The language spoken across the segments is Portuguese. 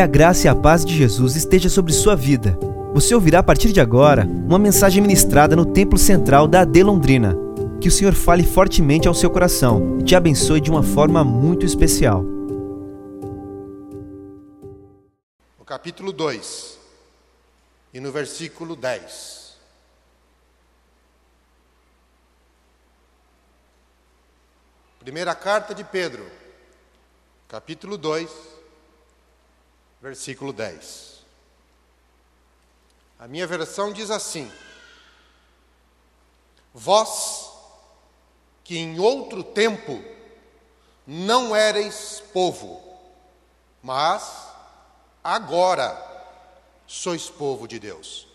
Que a graça e a paz de Jesus esteja sobre sua vida. Você ouvirá a partir de agora uma mensagem ministrada no Templo Central da AD Londrina. Que o Senhor fale fortemente ao seu coração e te abençoe de uma forma muito especial. No capítulo 2 e no versículo 10. Primeira carta de Pedro, capítulo 2, versículo 10. A minha versão diz assim: Vós, que em outro tempo não ereis povo, mas agora sois povo de Deus,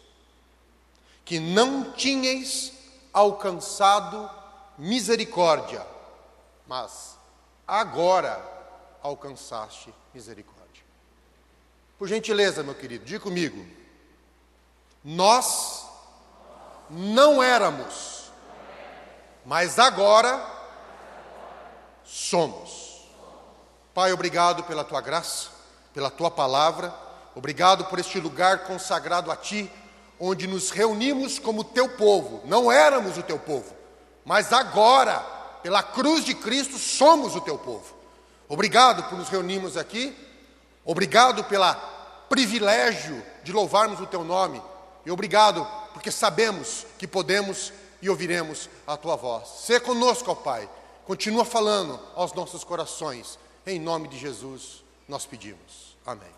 que não tinhais alcançado misericórdia, mas agora alcançaste misericórdia. Por gentileza, meu querido, diga comigo. Nós não éramos, mas agora somos. Pai, obrigado pela tua graça, pela tua palavra, obrigado por este lugar consagrado a ti, onde nos reunimos como teu povo. Não éramos o teu povo, mas agora, pela cruz de Cristo, somos o teu povo. Obrigado por nos reunirmos aqui Obrigado pelo privilégio de louvarmos o teu nome. E obrigado porque sabemos que podemos e ouviremos a tua voz. Sê conosco, ó Pai. Continua falando aos nossos corações. Em nome de Jesus nós pedimos. Amém.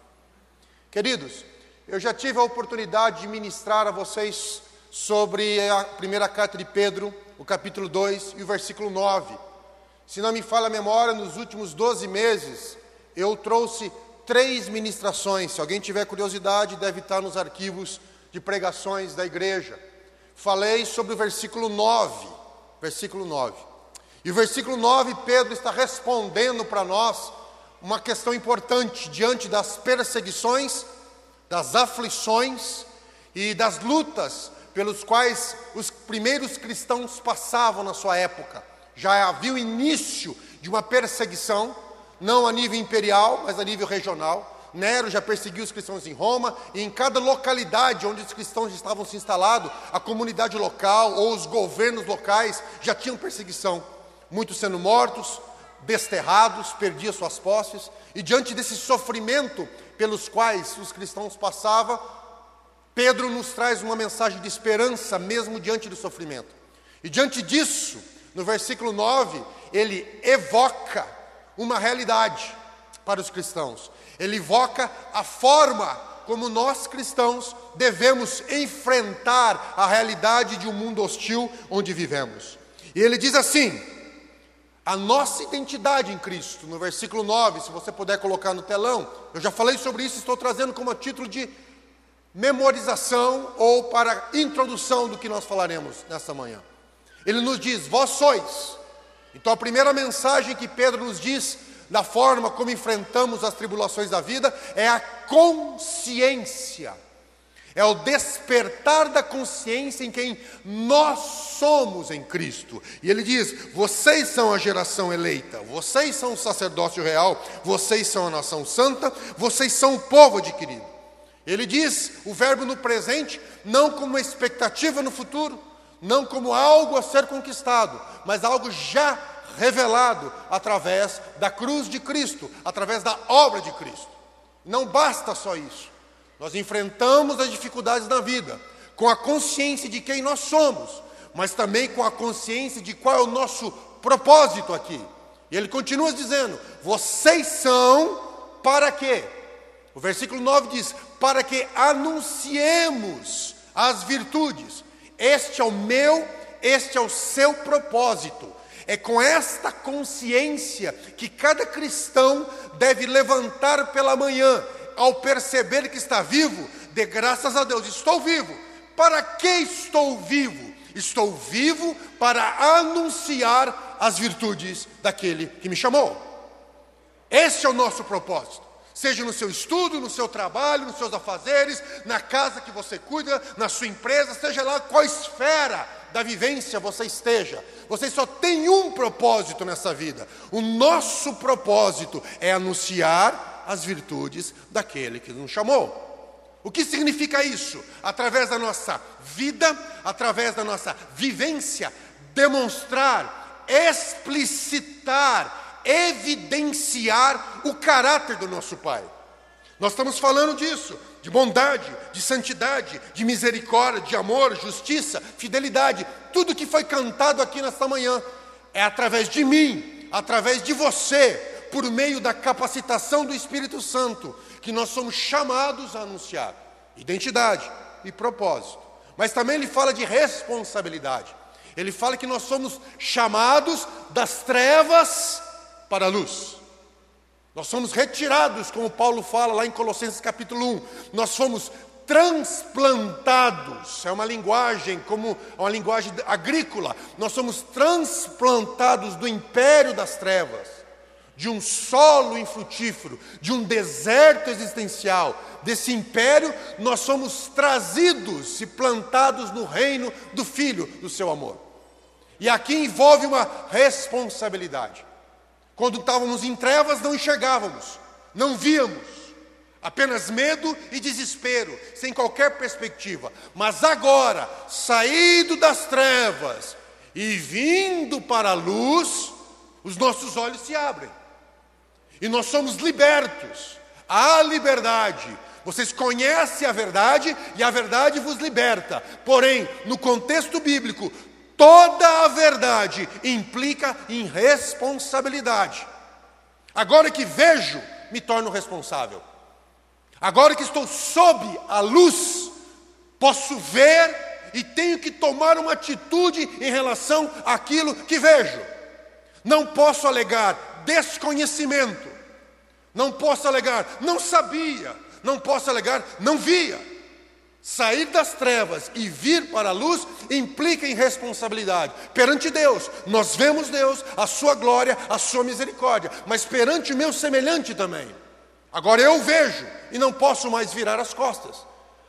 Queridos, eu já tive a oportunidade de ministrar a vocês sobre a primeira carta de Pedro, o capítulo 2 e o versículo 9. Se não me falha a memória, nos últimos 12 meses, eu trouxe três ministrações. Se alguém tiver curiosidade, deve estar nos arquivos de pregações da igreja. Falei sobre o versículo 9. Versículo 9. E o versículo 9, Pedro está respondendo para nós uma questão importante diante das perseguições, das aflições e das lutas pelos quais os primeiros cristãos passavam na sua época. Já havia o início de uma perseguição não a nível imperial, mas a nível regional. Nero já perseguiu os cristãos em Roma, e em cada localidade onde os cristãos estavam se instalados, a comunidade local ou os governos locais já tinham perseguição. Muitos sendo mortos, desterrados, perdiam suas posses, e diante desse sofrimento pelos quais os cristãos passavam, Pedro nos traz uma mensagem de esperança, mesmo diante do sofrimento. E diante disso, no versículo 9, ele evoca uma realidade para os cristãos. Ele evoca a forma como nós cristãos devemos enfrentar a realidade de um mundo hostil onde vivemos. E ele diz assim: a nossa identidade em Cristo, no versículo 9, se você puder colocar no telão, eu já falei sobre isso, estou trazendo como título de memorização ou para introdução do que nós falaremos nessa manhã. Ele nos diz: Vós sois então, a primeira mensagem que Pedro nos diz da forma como enfrentamos as tribulações da vida é a consciência. É o despertar da consciência em quem nós somos em Cristo. E ele diz: vocês são a geração eleita, vocês são o sacerdócio real, vocês são a nação santa, vocês são o povo adquirido. Ele diz o verbo no presente, não como uma expectativa no futuro, não como algo a ser conquistado, mas algo já revelado através da cruz de Cristo, através da obra de Cristo. Não basta só isso. Nós enfrentamos as dificuldades da vida com a consciência de quem nós somos, mas também com a consciência de qual é o nosso propósito aqui. E ele continua dizendo: vocês são para quê? O versículo 9 diz: para que anunciemos as virtudes. Este é o meu, este é o seu propósito. É com esta consciência que cada cristão deve levantar pela manhã, ao perceber que está vivo, de graças a Deus, estou vivo. Para que estou vivo? Estou vivo para anunciar as virtudes daquele que me chamou. Esse é o nosso propósito seja no seu estudo, no seu trabalho, nos seus afazeres, na casa que você cuida, na sua empresa, seja lá qual esfera da vivência você esteja. Você só tem um propósito nessa vida. O nosso propósito é anunciar as virtudes daquele que nos chamou. O que significa isso? Através da nossa vida, através da nossa vivência, demonstrar, explicitar, evidenciar o caráter do nosso Pai. Nós estamos falando disso, de bondade, de santidade, de misericórdia, de amor, justiça, fidelidade. Tudo que foi cantado aqui nesta manhã é através de mim, através de você, por meio da capacitação do Espírito Santo, que nós somos chamados a anunciar identidade e propósito. Mas também ele fala de responsabilidade. Ele fala que nós somos chamados das trevas para a luz. Nós somos retirados, como Paulo fala lá em Colossenses capítulo 1. Nós fomos transplantados. É uma linguagem como uma linguagem agrícola. Nós somos transplantados do império das trevas de um solo infrutífero, de um deserto existencial, desse império, nós somos trazidos e plantados no reino do Filho do seu amor. E aqui envolve uma responsabilidade. Quando estávamos em trevas, não enxergávamos, não víamos, apenas medo e desespero, sem qualquer perspectiva. Mas agora, saído das trevas e vindo para a luz, os nossos olhos se abrem. E nós somos libertos. Há liberdade. Vocês conhecem a verdade e a verdade vos liberta. Porém, no contexto bíblico, toda a verdade implica em responsabilidade. Agora que vejo, me torno responsável. Agora que estou sob a luz, posso ver e tenho que tomar uma atitude em relação àquilo que vejo. Não posso alegar desconhecimento. Não posso alegar, não sabia. Não posso alegar, não via. Sair das trevas e vir para a luz implica em responsabilidade. Perante Deus, nós vemos Deus, a sua glória, a sua misericórdia, mas perante o meu semelhante também. Agora eu vejo e não posso mais virar as costas.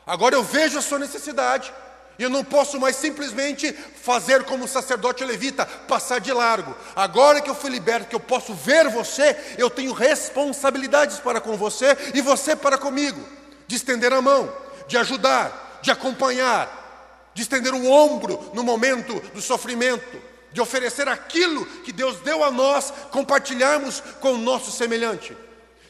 Agora eu vejo a sua necessidade e eu não posso mais simplesmente fazer como o sacerdote levita, passar de largo. Agora que eu fui liberto, que eu posso ver você, eu tenho responsabilidades para com você e você para comigo. De estender a mão, de ajudar, de acompanhar, de estender o ombro no momento do sofrimento, de oferecer aquilo que Deus deu a nós, compartilharmos com o nosso semelhante.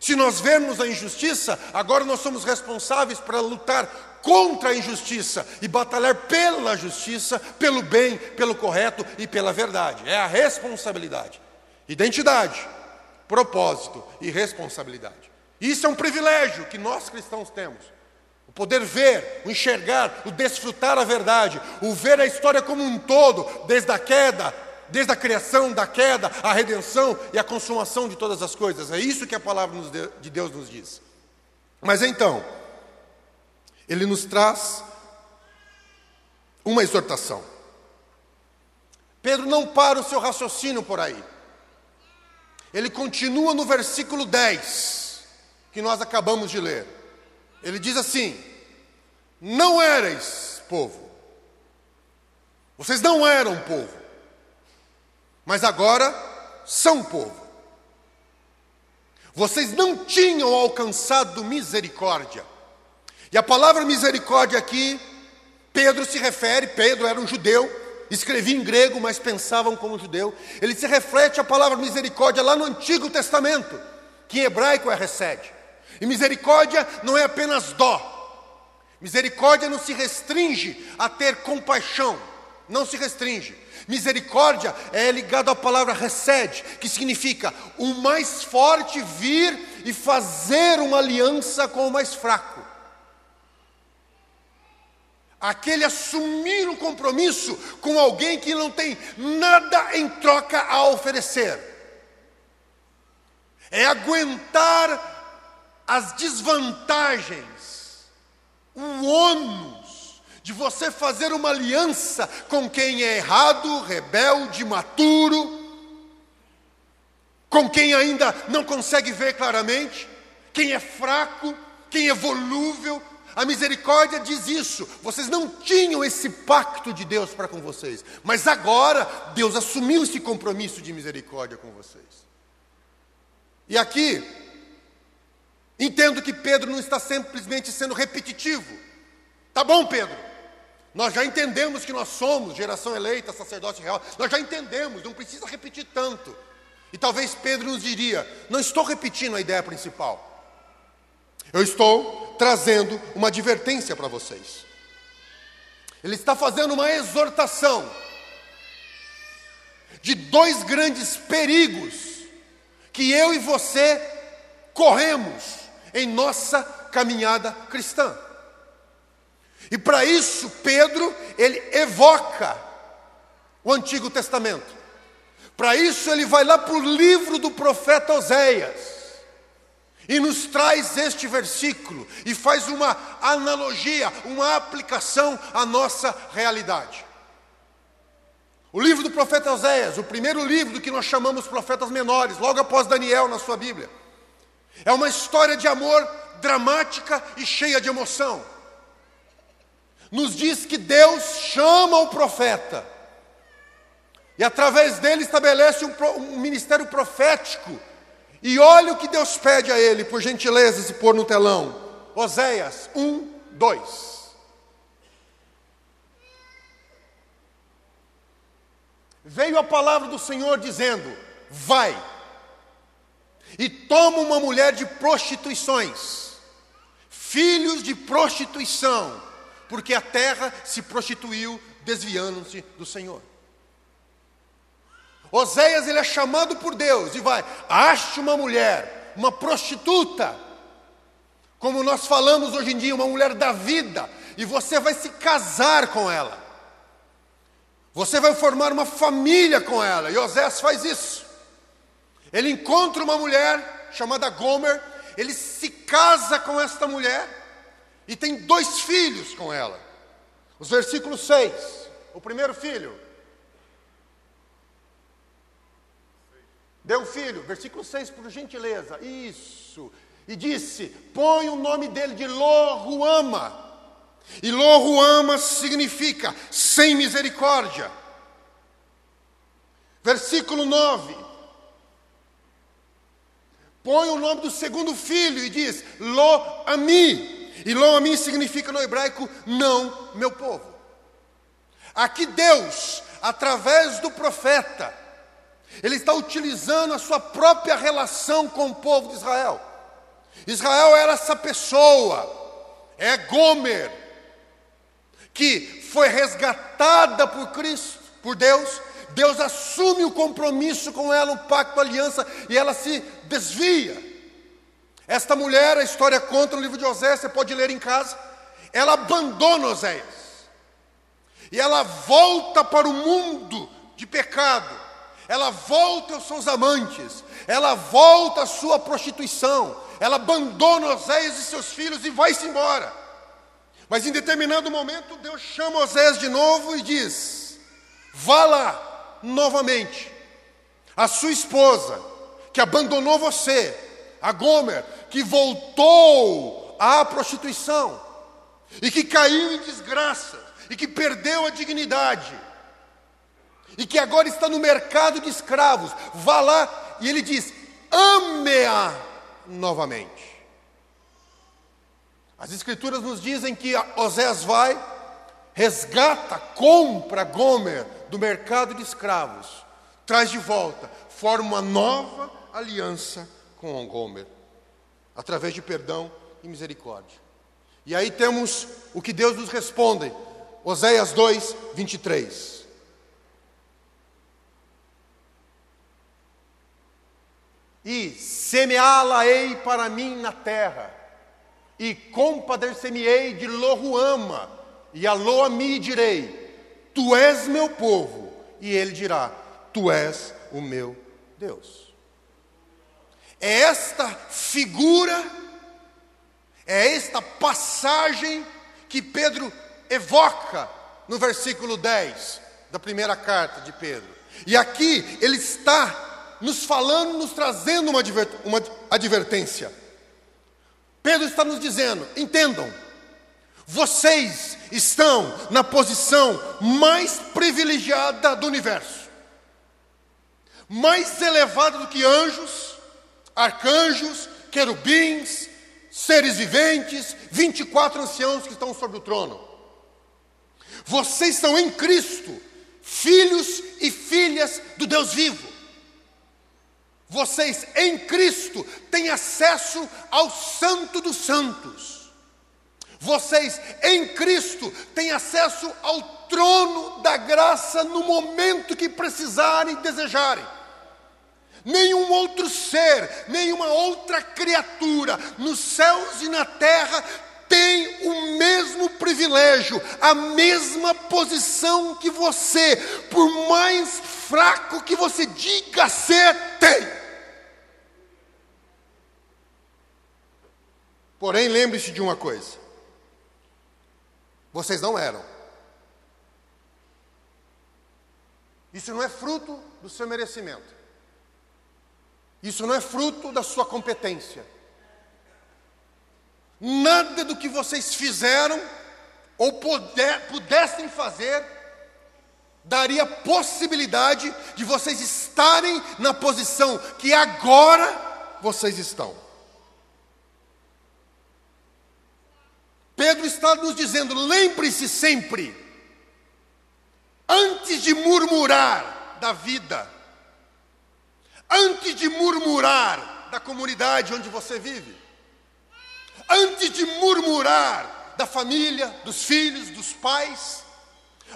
Se nós vermos a injustiça, agora nós somos responsáveis para lutar contra a injustiça e batalhar pela justiça, pelo bem, pelo correto e pela verdade. É a responsabilidade. Identidade, propósito e responsabilidade. Isso é um privilégio que nós cristãos temos. Poder ver, o enxergar, o desfrutar a verdade, o ver a história como um todo, desde a queda, desde a criação, da queda, a redenção e a consumação de todas as coisas. É isso que a palavra de Deus nos diz. Mas então, ele nos traz uma exortação. Pedro não para o seu raciocínio por aí. Ele continua no versículo 10, que nós acabamos de ler. Ele diz assim: Não erais povo, vocês não eram povo, mas agora são povo. Vocês não tinham alcançado misericórdia e a palavra misericórdia aqui, Pedro se refere, Pedro era um judeu, escrevia em grego, mas pensavam como judeu. Ele se reflete a palavra misericórdia lá no Antigo Testamento, que em hebraico é recede. E misericórdia não é apenas dó. Misericórdia não se restringe a ter compaixão, não se restringe. Misericórdia é ligado à palavra recede, que significa o mais forte vir e fazer uma aliança com o mais fraco aquele assumir um compromisso com alguém que não tem nada em troca a oferecer. É aguentar as desvantagens, o ônus de você fazer uma aliança com quem é errado, rebelde, maturo, com quem ainda não consegue ver claramente, quem é fraco, quem é volúvel, a misericórdia diz isso. Vocês não tinham esse pacto de Deus para com vocês, mas agora Deus assumiu esse compromisso de misericórdia com vocês. E aqui, Entendo que Pedro não está simplesmente sendo repetitivo. Tá bom, Pedro. Nós já entendemos que nós somos geração eleita, sacerdócio real. Nós já entendemos, não precisa repetir tanto. E talvez Pedro nos diria: não estou repetindo a ideia principal. Eu estou trazendo uma advertência para vocês. Ele está fazendo uma exortação de dois grandes perigos que eu e você corremos em nossa caminhada cristã. E para isso, Pedro, ele evoca o Antigo Testamento. Para isso, ele vai lá para o livro do profeta Oséias e nos traz este versículo e faz uma analogia, uma aplicação à nossa realidade. O livro do profeta Oséias, o primeiro livro do que nós chamamos profetas menores, logo após Daniel na sua Bíblia, é uma história de amor dramática e cheia de emoção. Nos diz que Deus chama o profeta e através dele estabelece um, um ministério profético e olha o que Deus pede a ele, por gentileza, se pôr no telão. Oséias 1, 2. Veio a palavra do Senhor dizendo: Vai e toma uma mulher de prostituições, filhos de prostituição, porque a terra se prostituiu, desviando-se do Senhor. Oséias ele é chamado por Deus e vai, ache uma mulher, uma prostituta, como nós falamos hoje em dia, uma mulher da vida, e você vai se casar com ela. Você vai formar uma família com ela. E Oséias faz isso. Ele encontra uma mulher chamada Gomer, ele se casa com esta mulher e tem dois filhos com ela. Os versículos 6. O primeiro filho, Deu um filho, versículo 6, por gentileza. Isso. E disse: Põe o nome dele de Loruama. E Loruama significa sem misericórdia. Versículo 9. Põe o nome do segundo filho e diz: Lo-ami. E Lo-ami significa no hebraico não meu povo. Aqui Deus, através do profeta, ele está utilizando a sua própria relação com o povo de Israel. Israel era essa pessoa, é Gomer, que foi resgatada por Cristo, por Deus. Deus assume o compromisso com ela, o pacto, a aliança, e ela se desvia. Esta mulher, a história conta no livro de Oséias, você pode ler em casa. Ela abandona Oséias. E ela volta para o mundo de pecado ela volta aos seus amantes, ela volta à sua prostituição, ela abandona Oséias e seus filhos e vai-se embora. Mas em determinado momento, Deus chama Oséias de novo e diz: Vá lá novamente. A sua esposa, que abandonou você, a Gomer, que voltou à prostituição, e que caiu em desgraça, e que perdeu a dignidade, e que agora está no mercado de escravos. Vá lá e ele diz: ame-a novamente. As Escrituras nos dizem que Oséias vai, resgata, compra Gomer do mercado de escravos, traz de volta, forma uma nova aliança com Gomer, através de perdão e misericórdia. E aí temos o que Deus nos responde, Oséias 2, 23. e semeá-la-ei para mim na terra, e compadecer-me-ei de Loruama, e a Loami direi: Tu és meu povo, e ele dirá: Tu és o meu Deus. É esta figura, é esta passagem que Pedro evoca no versículo 10 da primeira carta de Pedro. E aqui ele está nos falando, nos trazendo uma, uma advertência. Pedro está nos dizendo: entendam, vocês estão na posição mais privilegiada do universo, mais elevada do que anjos, arcanjos, querubins, seres viventes, 24 anciãos que estão sobre o trono. Vocês são em Cristo, filhos e filhas do Deus vivo. Vocês em Cristo têm acesso ao Santo dos Santos. Vocês em Cristo têm acesso ao trono da graça no momento que precisarem e desejarem. Nenhum outro ser, nenhuma outra criatura nos céus e na terra tem o mesmo privilégio, a mesma posição que você, por mais fraco que você diga ser, tem. Porém, lembre-se de uma coisa: vocês não eram. Isso não é fruto do seu merecimento. Isso não é fruto da sua competência. Nada do que vocês fizeram ou puder, pudessem fazer daria possibilidade de vocês estarem na posição que agora vocês estão. Pedro está nos dizendo: lembre-se sempre, antes de murmurar da vida, antes de murmurar da comunidade onde você vive, antes de murmurar da família, dos filhos, dos pais,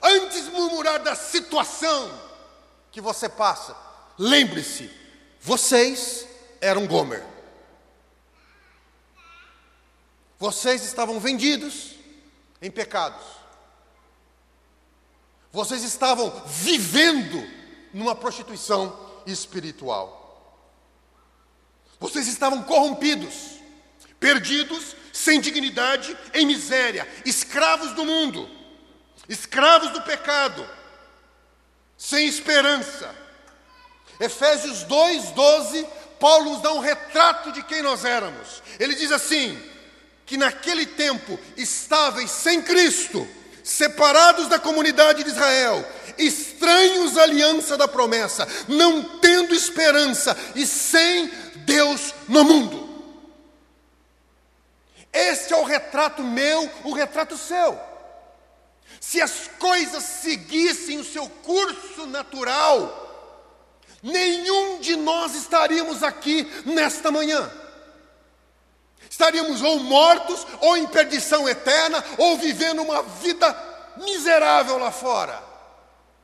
antes de murmurar da situação que você passa, lembre-se, vocês eram Gomer. Vocês estavam vendidos em pecados. Vocês estavam vivendo numa prostituição espiritual. Vocês estavam corrompidos, perdidos, sem dignidade, em miséria, escravos do mundo, escravos do pecado, sem esperança. Efésios 2:12, Paulo nos dá um retrato de quem nós éramos. Ele diz assim: que naquele tempo estáveis sem Cristo, separados da comunidade de Israel, estranhos à aliança da promessa, não tendo esperança e sem Deus no mundo. Este é o retrato meu, o retrato seu. Se as coisas seguissem o seu curso natural, nenhum de nós estaríamos aqui nesta manhã estaríamos ou mortos, ou em perdição eterna, ou vivendo uma vida miserável lá fora,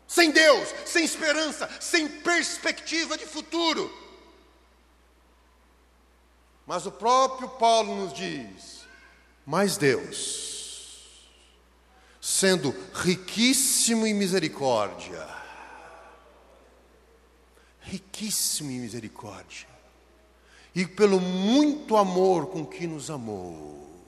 sem Deus, sem esperança, sem perspectiva de futuro. Mas o próprio Paulo nos diz: mas Deus, sendo riquíssimo em misericórdia, riquíssimo em misericórdia, e pelo muito amor com que nos amou,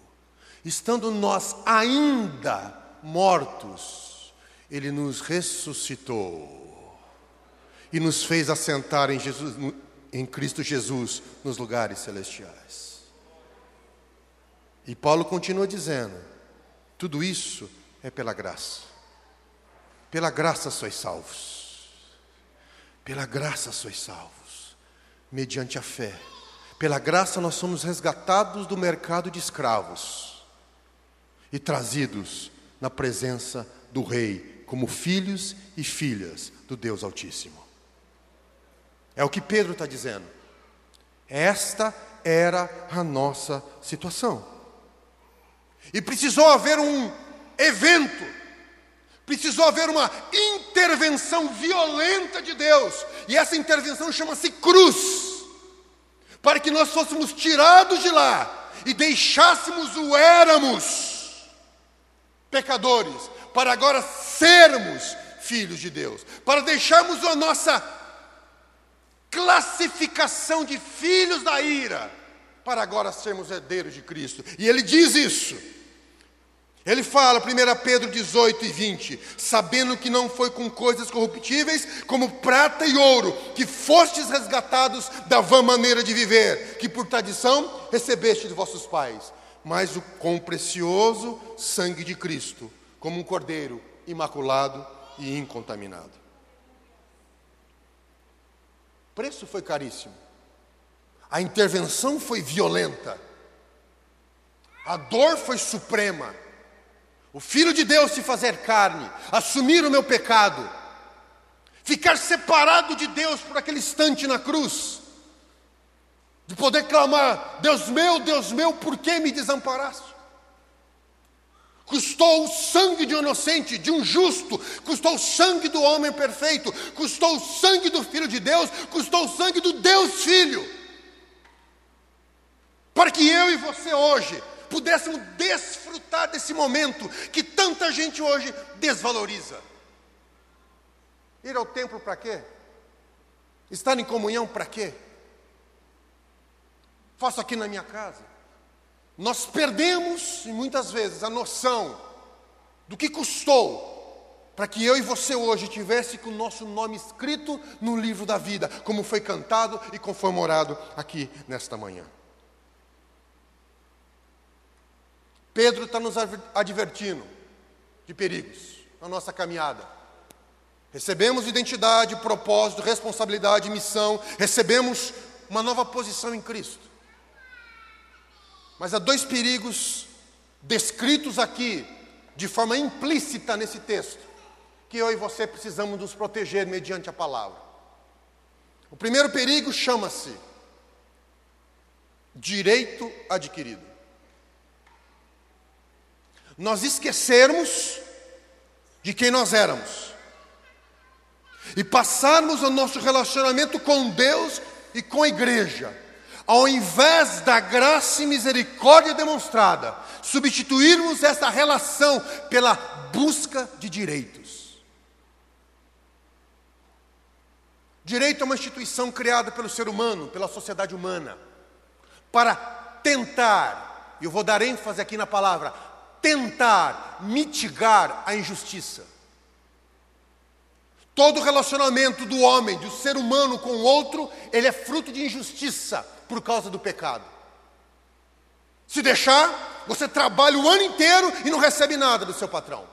estando nós ainda mortos, Ele nos ressuscitou e nos fez assentar em, Jesus, em Cristo Jesus nos lugares celestiais. E Paulo continua dizendo: tudo isso é pela graça. Pela graça sois salvos. Pela graça sois salvos, mediante a fé pela graça, nós somos resgatados do mercado de escravos e trazidos na presença do Rei, como filhos e filhas do Deus Altíssimo. É o que Pedro está dizendo. Esta era a nossa situação. E precisou haver um evento, precisou haver uma intervenção violenta de Deus, e essa intervenção chama-se cruz para que nós fôssemos tirados de lá e deixássemos o éramos pecadores, para agora sermos filhos de Deus, para deixarmos a nossa classificação de filhos da ira, para agora sermos herdeiros de Cristo. E ele diz isso. Ele fala, 1 Pedro 18 e 20: Sabendo que não foi com coisas corruptíveis, como prata e ouro, que fostes resgatados da vã maneira de viver, que por tradição recebeste de vossos pais, mas o, com o precioso sangue de Cristo, como um cordeiro imaculado e incontaminado. O preço foi caríssimo, a intervenção foi violenta A dor foi suprema. O Filho de Deus se fazer carne, assumir o meu pecado, ficar separado de Deus por aquele instante na cruz, de poder clamar: Deus meu, Deus meu, por que me desamparaste? Custou o sangue de um inocente, de um justo, custou o sangue do homem perfeito, custou o sangue do Filho de Deus, custou o sangue do Deus Filho, para que eu e você hoje pudéssemos desfrutar desse momento que tanta gente hoje desvaloriza. Ir ao templo para quê? Estar em comunhão para quê? Faço aqui na minha casa. Nós perdemos, muitas vezes, a noção do que custou para que eu e você hoje tivesse com o nosso nome escrito no livro da vida, como foi cantado e conforme orado aqui nesta manhã. Pedro está nos advertindo de perigos na nossa caminhada. Recebemos identidade, propósito, responsabilidade, missão, recebemos uma nova posição em Cristo. Mas há dois perigos descritos aqui, de forma implícita nesse texto, que eu e você precisamos nos proteger mediante a palavra. O primeiro perigo chama-se direito adquirido nós esquecermos de quem nós éramos e passarmos o nosso relacionamento com Deus e com a igreja, ao invés da graça e misericórdia demonstrada, substituirmos essa relação pela busca de direitos. Direito é uma instituição criada pelo ser humano, pela sociedade humana, para tentar, e eu vou dar ênfase aqui na palavra, tentar mitigar a injustiça. Todo relacionamento do homem, do ser humano com o outro, ele é fruto de injustiça por causa do pecado. Se deixar, você trabalha o ano inteiro e não recebe nada do seu patrão.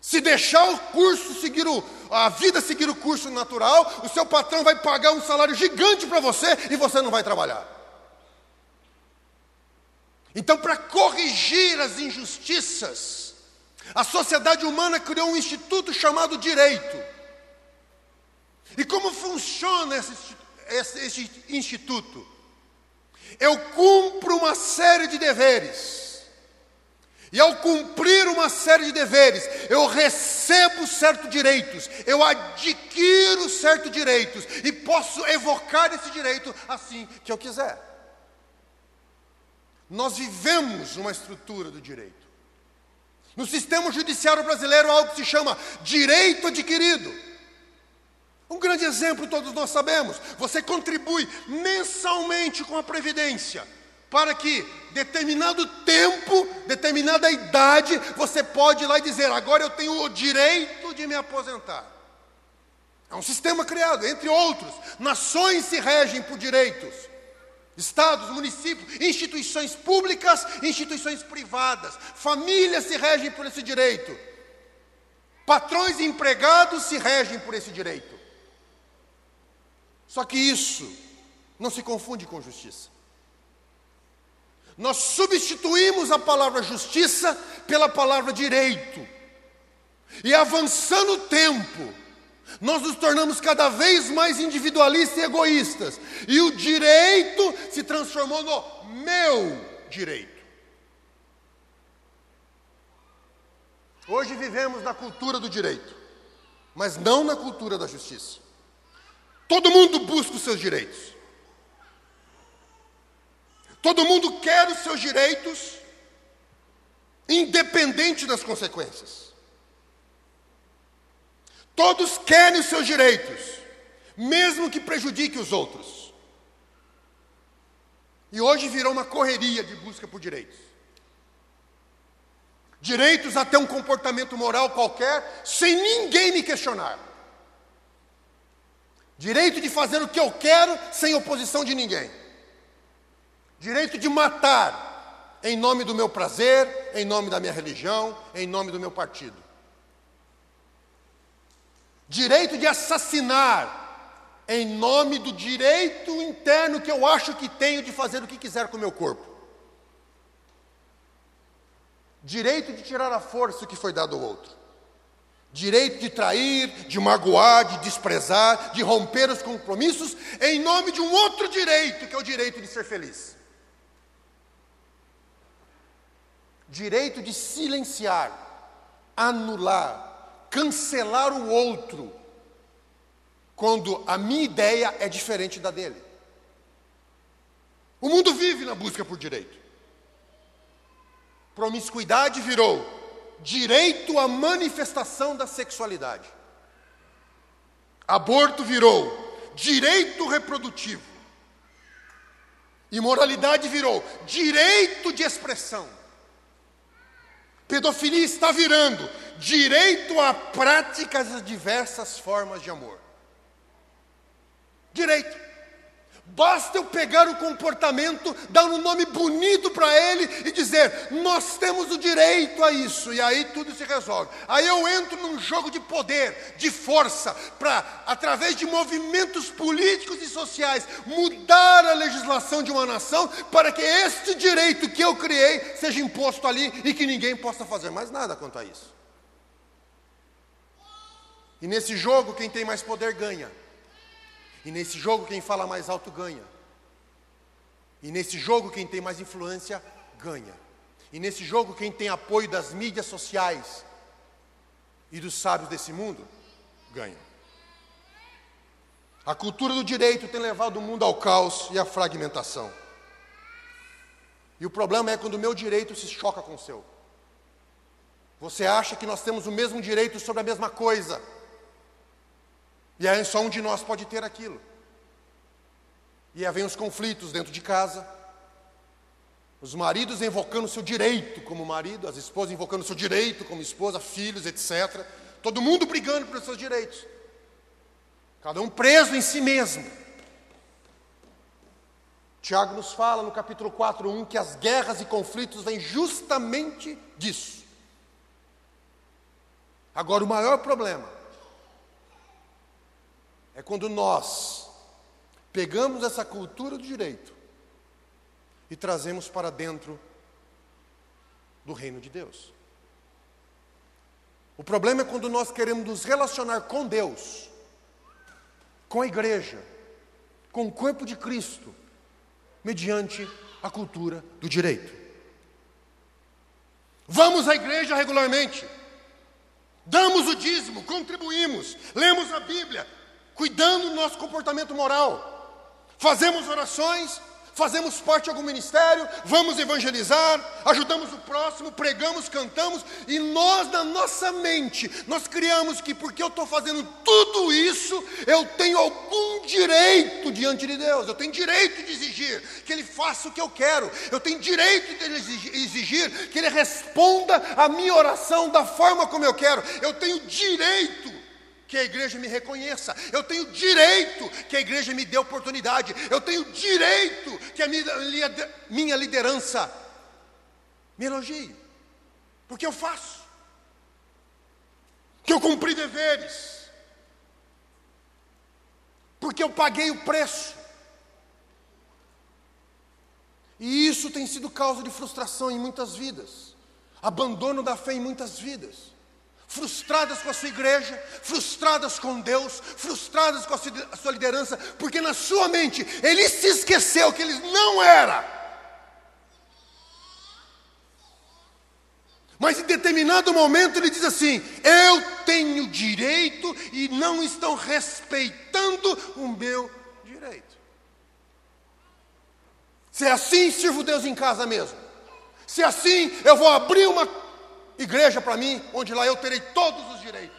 Se deixar o curso seguir o, a vida seguir o curso natural, o seu patrão vai pagar um salário gigante para você e você não vai trabalhar. Então, para corrigir as injustiças, a sociedade humana criou um instituto chamado direito. E como funciona esse, esse, esse instituto? Eu cumpro uma série de deveres. E ao cumprir uma série de deveres, eu recebo certos direitos, eu adquiro certos direitos e posso evocar esse direito assim que eu quiser. Nós vivemos uma estrutura do direito. No sistema judiciário brasileiro há algo que se chama direito adquirido. Um grande exemplo todos nós sabemos. Você contribui mensalmente com a previdência para que determinado tempo, determinada idade, você pode ir lá e dizer: "Agora eu tenho o direito de me aposentar". É um sistema criado, entre outros. Nações se regem por direitos estados, municípios, instituições públicas, instituições privadas. Famílias se regem por esse direito. Patrões e empregados se regem por esse direito. Só que isso não se confunde com justiça. Nós substituímos a palavra justiça pela palavra direito. E avançando o tempo, nós nos tornamos cada vez mais individualistas e egoístas. E o direito se transformou no meu direito. Hoje vivemos na cultura do direito, mas não na cultura da justiça. Todo mundo busca os seus direitos. Todo mundo quer os seus direitos, independente das consequências. Todos querem os seus direitos, mesmo que prejudique os outros. E hoje virou uma correria de busca por direitos. Direitos a ter um comportamento moral qualquer, sem ninguém me questionar. Direito de fazer o que eu quero, sem oposição de ninguém. Direito de matar, em nome do meu prazer, em nome da minha religião, em nome do meu partido direito de assassinar, em nome do direito interno que eu acho que tenho de fazer o que quiser com o meu corpo. Direito de tirar a força que foi dado ao outro. Direito de trair, de magoar, de desprezar, de romper os compromissos em nome de um outro direito, que é o direito de ser feliz. Direito de silenciar, anular, cancelar o outro, quando a minha ideia é diferente da dele. O mundo vive na busca por direito. Promiscuidade virou direito à manifestação da sexualidade. Aborto virou direito reprodutivo. Imoralidade virou direito de expressão. Pedofilia está virando direito à prática das diversas formas de amor. Direito. Basta eu pegar o comportamento, dar um nome bonito para ele e dizer: nós temos o direito a isso, e aí tudo se resolve. Aí eu entro num jogo de poder, de força, para, através de movimentos políticos e sociais, mudar a legislação de uma nação para que este direito que eu criei seja imposto ali e que ninguém possa fazer mais nada quanto a isso. E nesse jogo, quem tem mais poder ganha. E nesse jogo, quem fala mais alto ganha. E nesse jogo, quem tem mais influência ganha. E nesse jogo, quem tem apoio das mídias sociais e dos sábios desse mundo ganha. A cultura do direito tem levado o mundo ao caos e à fragmentação. E o problema é quando o meu direito se choca com o seu. Você acha que nós temos o mesmo direito sobre a mesma coisa. E aí só um de nós pode ter aquilo. E aí vem os conflitos dentro de casa. Os maridos invocando seu direito como marido, as esposas invocando seu direito como esposa, filhos, etc. Todo mundo brigando pelos seus direitos. Cada um preso em si mesmo. Tiago nos fala no capítulo 4, 1 que as guerras e conflitos vêm justamente disso. Agora, o maior problema é quando nós pegamos essa cultura do direito e trazemos para dentro do reino de Deus. O problema é quando nós queremos nos relacionar com Deus, com a igreja, com o corpo de Cristo, mediante a cultura do direito. Vamos à igreja regularmente, damos o dízimo, contribuímos, lemos a Bíblia, cuidando do nosso comportamento moral. Fazemos orações, fazemos parte de algum ministério, vamos evangelizar, ajudamos o próximo, pregamos, cantamos, e nós, na nossa mente, nós criamos que porque eu estou fazendo tudo isso, eu tenho algum direito diante de Deus, eu tenho direito de exigir que Ele faça o que eu quero, eu tenho direito de exigir que Ele responda a minha oração da forma como eu quero, eu tenho direito que a igreja me reconheça, eu tenho direito que a igreja me dê oportunidade, eu tenho direito que a minha liderança me elogie, porque eu faço, que eu cumpri deveres, porque eu paguei o preço. E isso tem sido causa de frustração em muitas vidas, abandono da fé em muitas vidas frustradas com a sua igreja, frustradas com Deus, frustradas com a sua liderança, porque na sua mente ele se esqueceu que ele não era. Mas em determinado momento ele diz assim: Eu tenho direito e não estão respeitando o meu direito. Se é assim, sirvo Deus em casa mesmo. Se é assim, eu vou abrir uma igreja para mim, onde lá eu terei todos os direitos.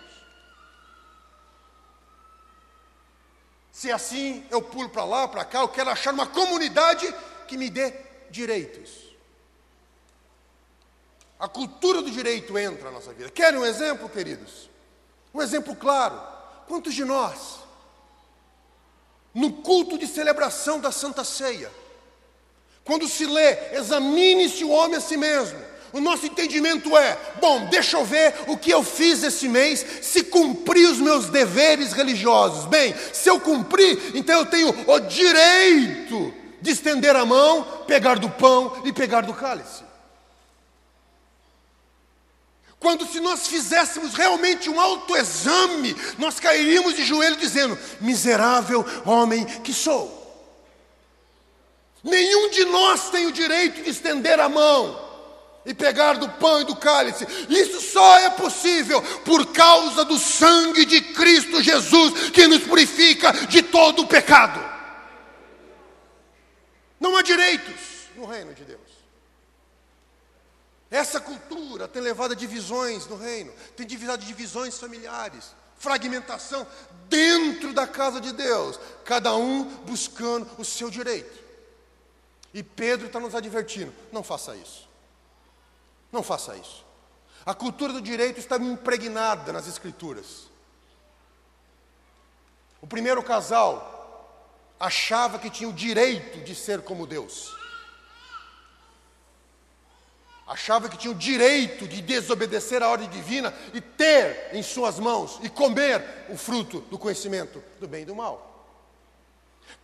Se é assim eu pulo para lá, para cá, eu quero achar uma comunidade que me dê direitos. A cultura do direito entra na nossa vida. Querem um exemplo, queridos? Um exemplo claro. Quantos de nós, no culto de celebração da Santa Ceia, quando se lê, examine-se o homem a si mesmo, o nosso entendimento é: bom, deixa eu ver o que eu fiz esse mês, se cumpri os meus deveres religiosos. Bem, se eu cumpri, então eu tenho o direito de estender a mão, pegar do pão e pegar do cálice. Quando se nós fizéssemos realmente um autoexame, nós cairíamos de joelho dizendo: miserável homem que sou. Nenhum de nós tem o direito de estender a mão e pegar do pão e do cálice. Isso só é possível por causa do sangue de Cristo Jesus, que nos purifica de todo o pecado. Não há direitos no reino de Deus. Essa cultura tem levado a divisões no reino, tem a divisões familiares, fragmentação dentro da casa de Deus, cada um buscando o seu direito. E Pedro está nos advertindo: não faça isso. Não faça isso. A cultura do direito está impregnada nas Escrituras. O primeiro casal achava que tinha o direito de ser como Deus achava que tinha o direito de desobedecer à ordem divina e ter em suas mãos e comer o fruto do conhecimento do bem e do mal.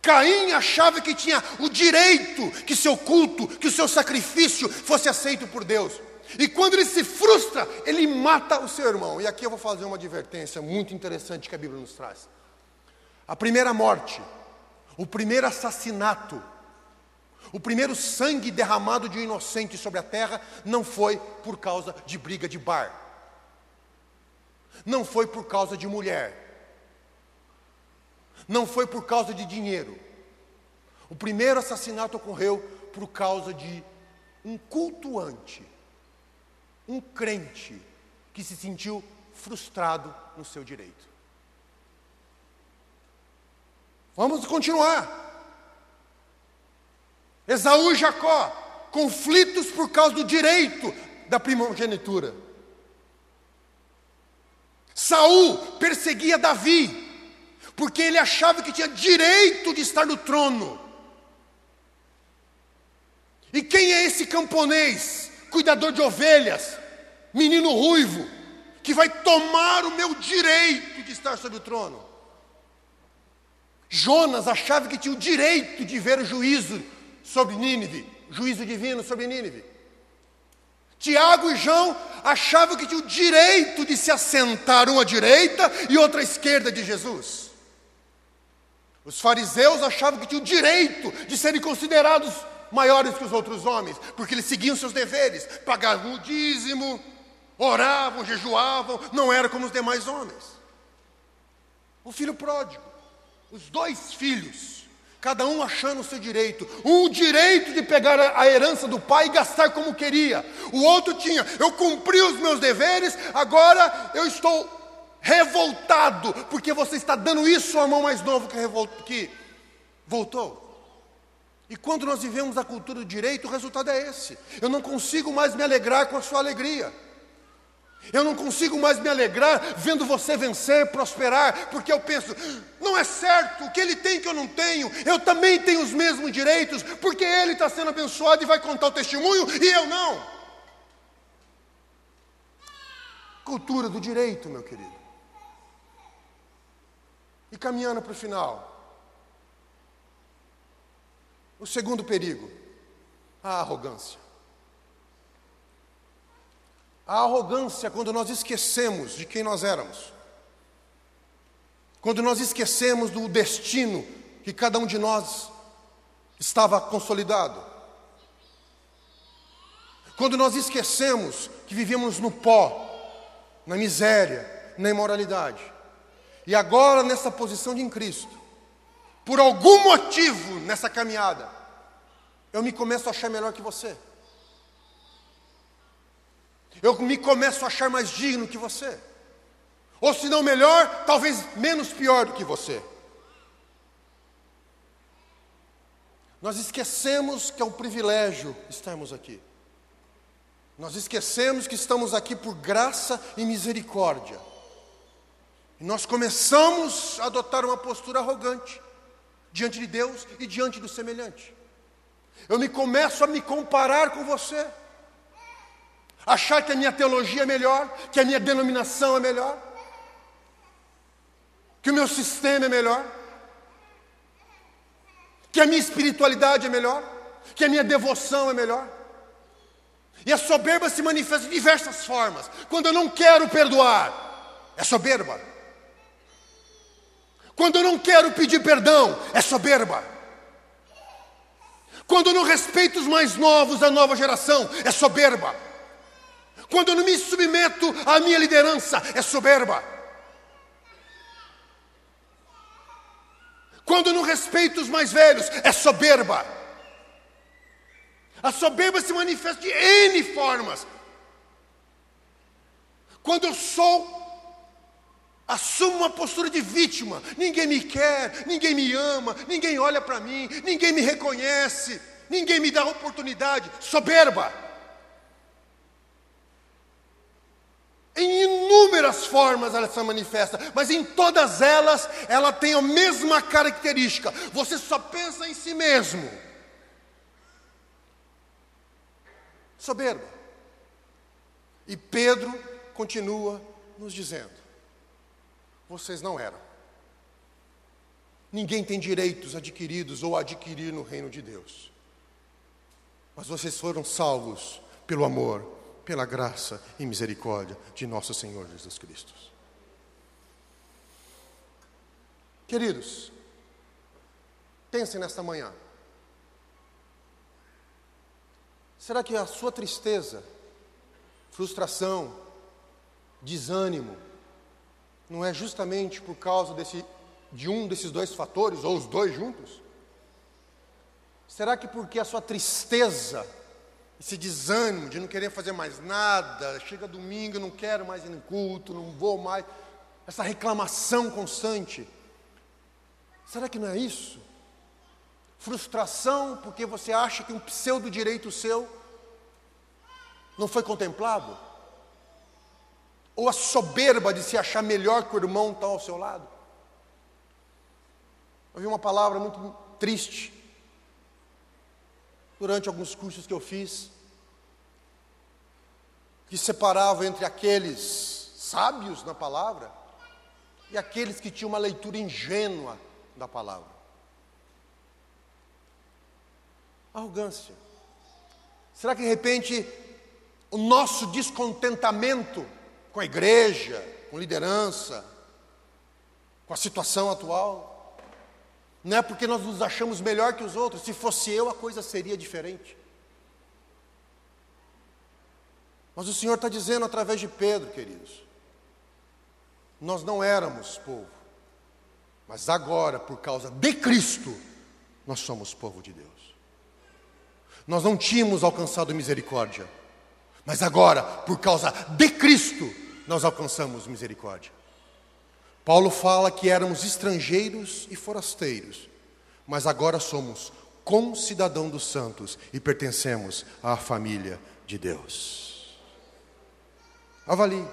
Caim achava que tinha o direito que seu culto, que o seu sacrifício fosse aceito por Deus. E quando ele se frustra, ele mata o seu irmão. E aqui eu vou fazer uma advertência muito interessante que a Bíblia nos traz. A primeira morte, o primeiro assassinato o primeiro sangue derramado de um inocente sobre a terra não foi por causa de briga de bar, não foi por causa de mulher, não foi por causa de dinheiro. O primeiro assassinato ocorreu por causa de um cultuante, um crente que se sentiu frustrado no seu direito. Vamos continuar. Esaú e Jacó, conflitos por causa do direito da primogenitura. Saul perseguia Davi, porque ele achava que tinha direito de estar no trono. E quem é esse camponês, cuidador de ovelhas, menino ruivo, que vai tomar o meu direito de estar sobre o trono? Jonas achava que tinha o direito de ver o juízo sobre Nínive, juízo divino sobre Nínive. Tiago e João achavam que tinham o direito de se assentar um à direita e outro à esquerda de Jesus. Os fariseus achavam que tinham o direito de serem considerados maiores que os outros homens, porque eles seguiam seus deveres, pagavam o dízimo, oravam, jejuavam, não eram como os demais homens. O filho pródigo, os dois filhos, Cada um achando o seu direito. Um direito de pegar a herança do pai e gastar como queria. O outro tinha, eu cumpri os meus deveres, agora eu estou revoltado, porque você está dando isso ao irmão mais novo que, que voltou. E quando nós vivemos a cultura do direito, o resultado é esse. Eu não consigo mais me alegrar com a sua alegria. Eu não consigo mais me alegrar vendo você vencer, prosperar, porque eu penso, não é certo, o que ele tem que eu não tenho, eu também tenho os mesmos direitos, porque ele está sendo abençoado e vai contar o testemunho e eu não. Cultura do direito, meu querido. E caminhando para o final. O segundo perigo, a arrogância. A arrogância quando nós esquecemos de quem nós éramos. Quando nós esquecemos do destino que cada um de nós estava consolidado. Quando nós esquecemos que vivíamos no pó, na miséria, na imoralidade. E agora, nessa posição de em Cristo, por algum motivo nessa caminhada, eu me começo a achar melhor que você. Eu me começo a achar mais digno que você. Ou se não melhor, talvez menos pior do que você. Nós esquecemos que é um privilégio estarmos aqui. Nós esquecemos que estamos aqui por graça e misericórdia. E nós começamos a adotar uma postura arrogante diante de Deus e diante do semelhante. Eu me começo a me comparar com você achar que a minha teologia é melhor, que a minha denominação é melhor, que o meu sistema é melhor, que a minha espiritualidade é melhor, que a minha devoção é melhor. E a soberba se manifesta de diversas formas. Quando eu não quero perdoar, é soberba. Quando eu não quero pedir perdão, é soberba. Quando eu não respeito os mais novos da nova geração, é soberba. Quando eu não me submeto à minha liderança, é soberba. Quando eu não respeito os mais velhos, é soberba. A soberba se manifesta de N formas. Quando eu sou, assumo uma postura de vítima, ninguém me quer, ninguém me ama, ninguém olha para mim, ninguém me reconhece, ninguém me dá oportunidade. Soberba. Em inúmeras formas ela se manifesta, mas em todas elas ela tem a mesma característica. Você só pensa em si mesmo. Soberba. E Pedro continua nos dizendo: vocês não eram. Ninguém tem direitos adquiridos ou adquirir no reino de Deus. Mas vocês foram salvos pelo amor pela graça e misericórdia de nosso Senhor Jesus Cristo. Queridos, pensem nesta manhã. Será que a sua tristeza, frustração, desânimo, não é justamente por causa desse, de um desses dois fatores, ou os dois juntos? Será que porque a sua tristeza esse desânimo de não querer fazer mais nada, chega domingo, não quero mais ir no culto, não vou mais, essa reclamação constante. Será que não é isso? Frustração porque você acha que um pseudo direito seu não foi contemplado? Ou a soberba de se achar melhor que o irmão está ao seu lado? Eu vi uma palavra muito triste durante alguns cursos que eu fiz, que separava entre aqueles sábios na palavra e aqueles que tinham uma leitura ingênua da palavra. Arrogância. Será que de repente o nosso descontentamento com a igreja, com liderança, com a situação atual, não é porque nós nos achamos melhor que os outros. Se fosse eu, a coisa seria diferente. Mas o Senhor está dizendo através de Pedro, queridos, nós não éramos povo, mas agora, por causa de Cristo, nós somos povo de Deus. Nós não tínhamos alcançado misericórdia, mas agora, por causa de Cristo, nós alcançamos misericórdia. Paulo fala que éramos estrangeiros e forasteiros, mas agora somos concidadão dos santos e pertencemos à família de Deus. Avalie.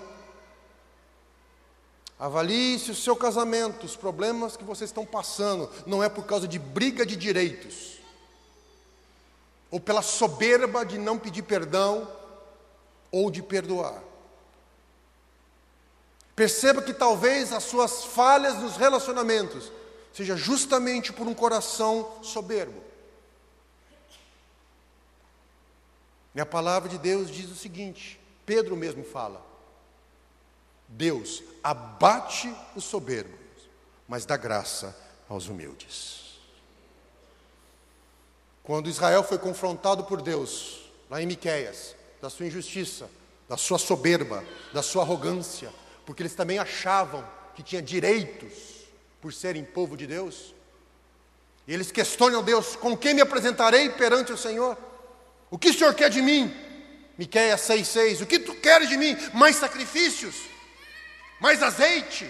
Avalie se o seu casamento, os problemas que vocês estão passando, não é por causa de briga de direitos, ou pela soberba de não pedir perdão, ou de perdoar. Perceba que talvez as suas falhas nos relacionamentos seja justamente por um coração soberbo. E a palavra de Deus diz o seguinte: Pedro mesmo fala: Deus abate os soberbos, mas dá graça aos humildes. Quando Israel foi confrontado por Deus, lá em Miqueias, da sua injustiça, da sua soberba, da sua arrogância, porque eles também achavam que tinha direitos por serem povo de Deus. E eles questionam Deus: com quem me apresentarei perante o Senhor? O que o Senhor quer de mim? Miqueias 6,6: O que tu queres de mim? Mais sacrifícios? Mais azeite?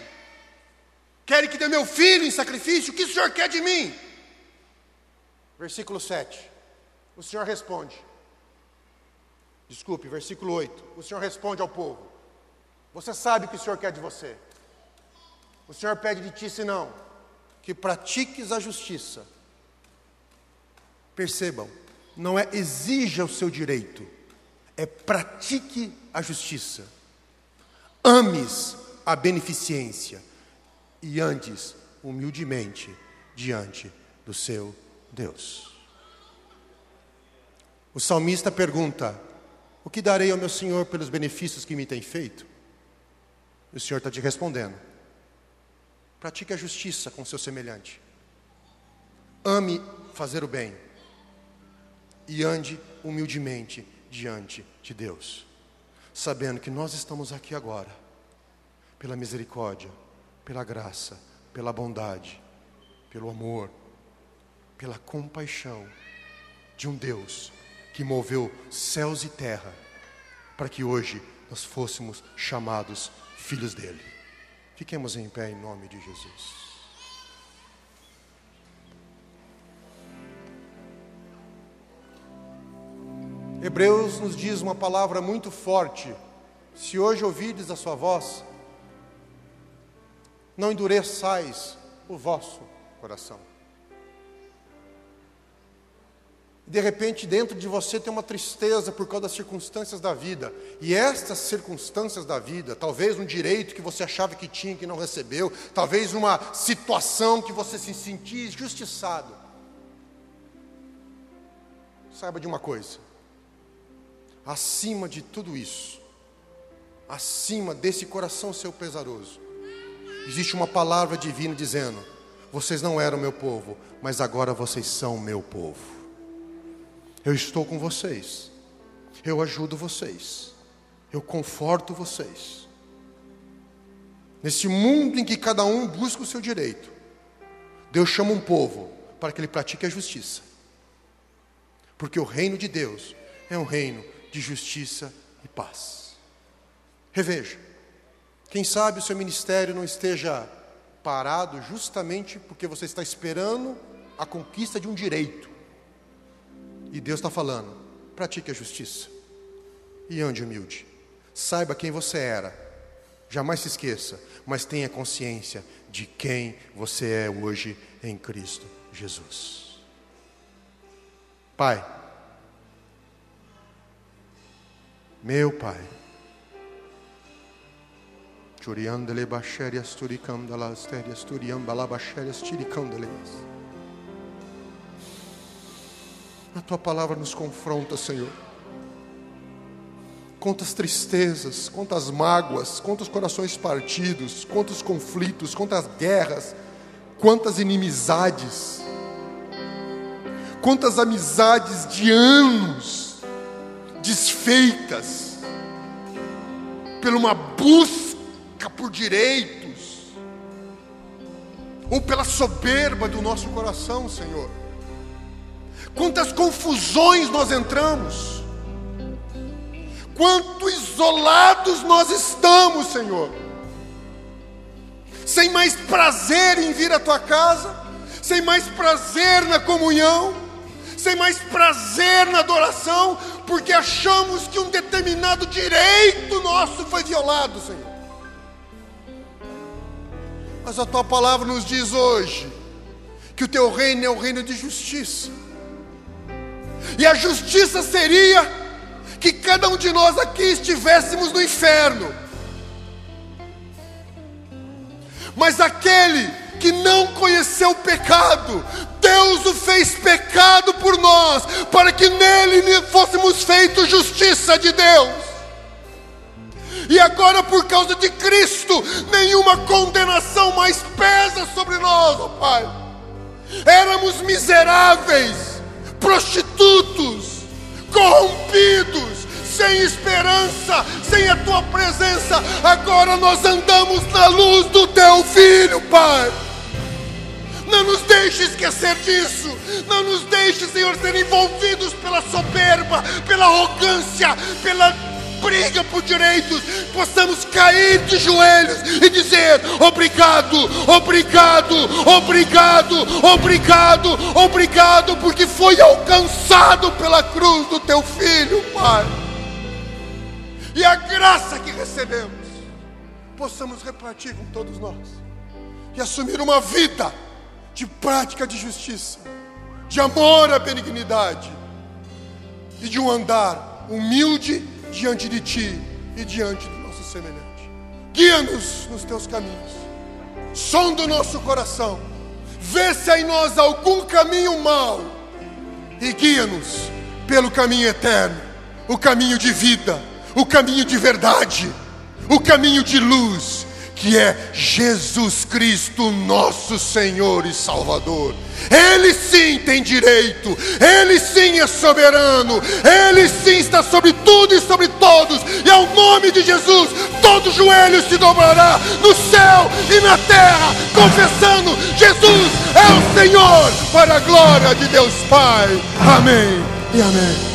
Querem que dê meu filho em sacrifício? O que o Senhor quer de mim? Versículo 7. O Senhor responde. Desculpe, versículo 8. O Senhor responde ao povo: você sabe o que o Senhor quer de você. O Senhor pede de ti, senão, que pratiques a justiça. Percebam, não é exija o seu direito, é pratique a justiça. Ames a beneficência e andes humildemente diante do seu Deus. O salmista pergunta: O que darei ao meu Senhor pelos benefícios que me tem feito? E o Senhor está te respondendo. Pratique a justiça com seu semelhante. Ame fazer o bem. E ande humildemente diante de Deus. Sabendo que nós estamos aqui agora, pela misericórdia, pela graça, pela bondade, pelo amor, pela compaixão de um Deus que moveu céus e terra para que hoje nós fôssemos chamados filhos dele. Fiquemos em pé em nome de Jesus. Hebreus nos diz uma palavra muito forte. Se hoje ouvides a sua voz, não endureçais o vosso coração. De repente, dentro de você tem uma tristeza por causa das circunstâncias da vida. E estas circunstâncias da vida, talvez um direito que você achava que tinha que não recebeu, talvez uma situação que você se sentia injustiçado. Saiba de uma coisa: acima de tudo isso, acima desse coração seu pesaroso, existe uma palavra divina dizendo: Vocês não eram meu povo, mas agora vocês são meu povo. Eu estou com vocês. Eu ajudo vocês. Eu conforto vocês. Nesse mundo em que cada um busca o seu direito, Deus chama um povo para que ele pratique a justiça. Porque o reino de Deus é um reino de justiça e paz. Reveja. Quem sabe o seu ministério não esteja parado justamente porque você está esperando a conquista de um direito. E Deus está falando: pratique a justiça e ande humilde. Saiba quem você era, jamais se esqueça, mas tenha consciência de quem você é hoje em Cristo Jesus. Pai, meu Pai, Churiandele bachérias turicamdalas terias turiambala bachérias tiricamdeles. A tua palavra nos confronta, Senhor. Quantas tristezas, quantas mágoas, quantos corações partidos, quantos conflitos, quantas guerras, quantas inimizades, quantas amizades de anos desfeitas por uma busca por direitos ou pela soberba do nosso coração, Senhor quantas confusões nós entramos, quanto isolados nós estamos, Senhor, sem mais prazer em vir à tua casa, sem mais prazer na comunhão, sem mais prazer na adoração, porque achamos que um determinado direito nosso foi violado, Senhor. Mas a tua palavra nos diz hoje que o teu reino é o reino de justiça e a justiça seria que cada um de nós aqui estivéssemos no inferno. Mas aquele que não conheceu o pecado, Deus o fez pecado por nós, para que nele fôssemos feitos justiça de Deus. E agora, por causa de Cristo, nenhuma condenação mais pesa sobre nós, ó Pai. Éramos miseráveis, prostitutos, corrompidos, sem esperança, sem a tua presença. Agora nós andamos na luz do teu filho, Pai. Não nos deixe esquecer disso. Não nos deixe, Senhor, ser envolvidos pela soberba, pela arrogância, pela briga por direitos, possamos cair de joelhos e dizer: obrigado, obrigado, obrigado, obrigado, obrigado, porque foi alcançado pela cruz do teu filho, Pai. E a graça que recebemos, possamos repartir com todos nós e assumir uma vida de prática de justiça, de amor à benignidade e de um andar humilde diante de Ti e diante do nosso semelhante. Guia-nos nos Teus caminhos, sonda o nosso coração, vê se há em nós algum caminho mau. E guia-nos pelo caminho eterno, o caminho de vida, o caminho de verdade, o caminho de luz, que é Jesus Cristo, nosso Senhor e Salvador. Ele sim tem direito, ele sim é soberano, ele sim está sobre tudo e sobre todos, e ao nome de Jesus, todo joelho se dobrará no céu e na terra, confessando: Jesus é o Senhor, para a glória de Deus Pai. Amém e amém.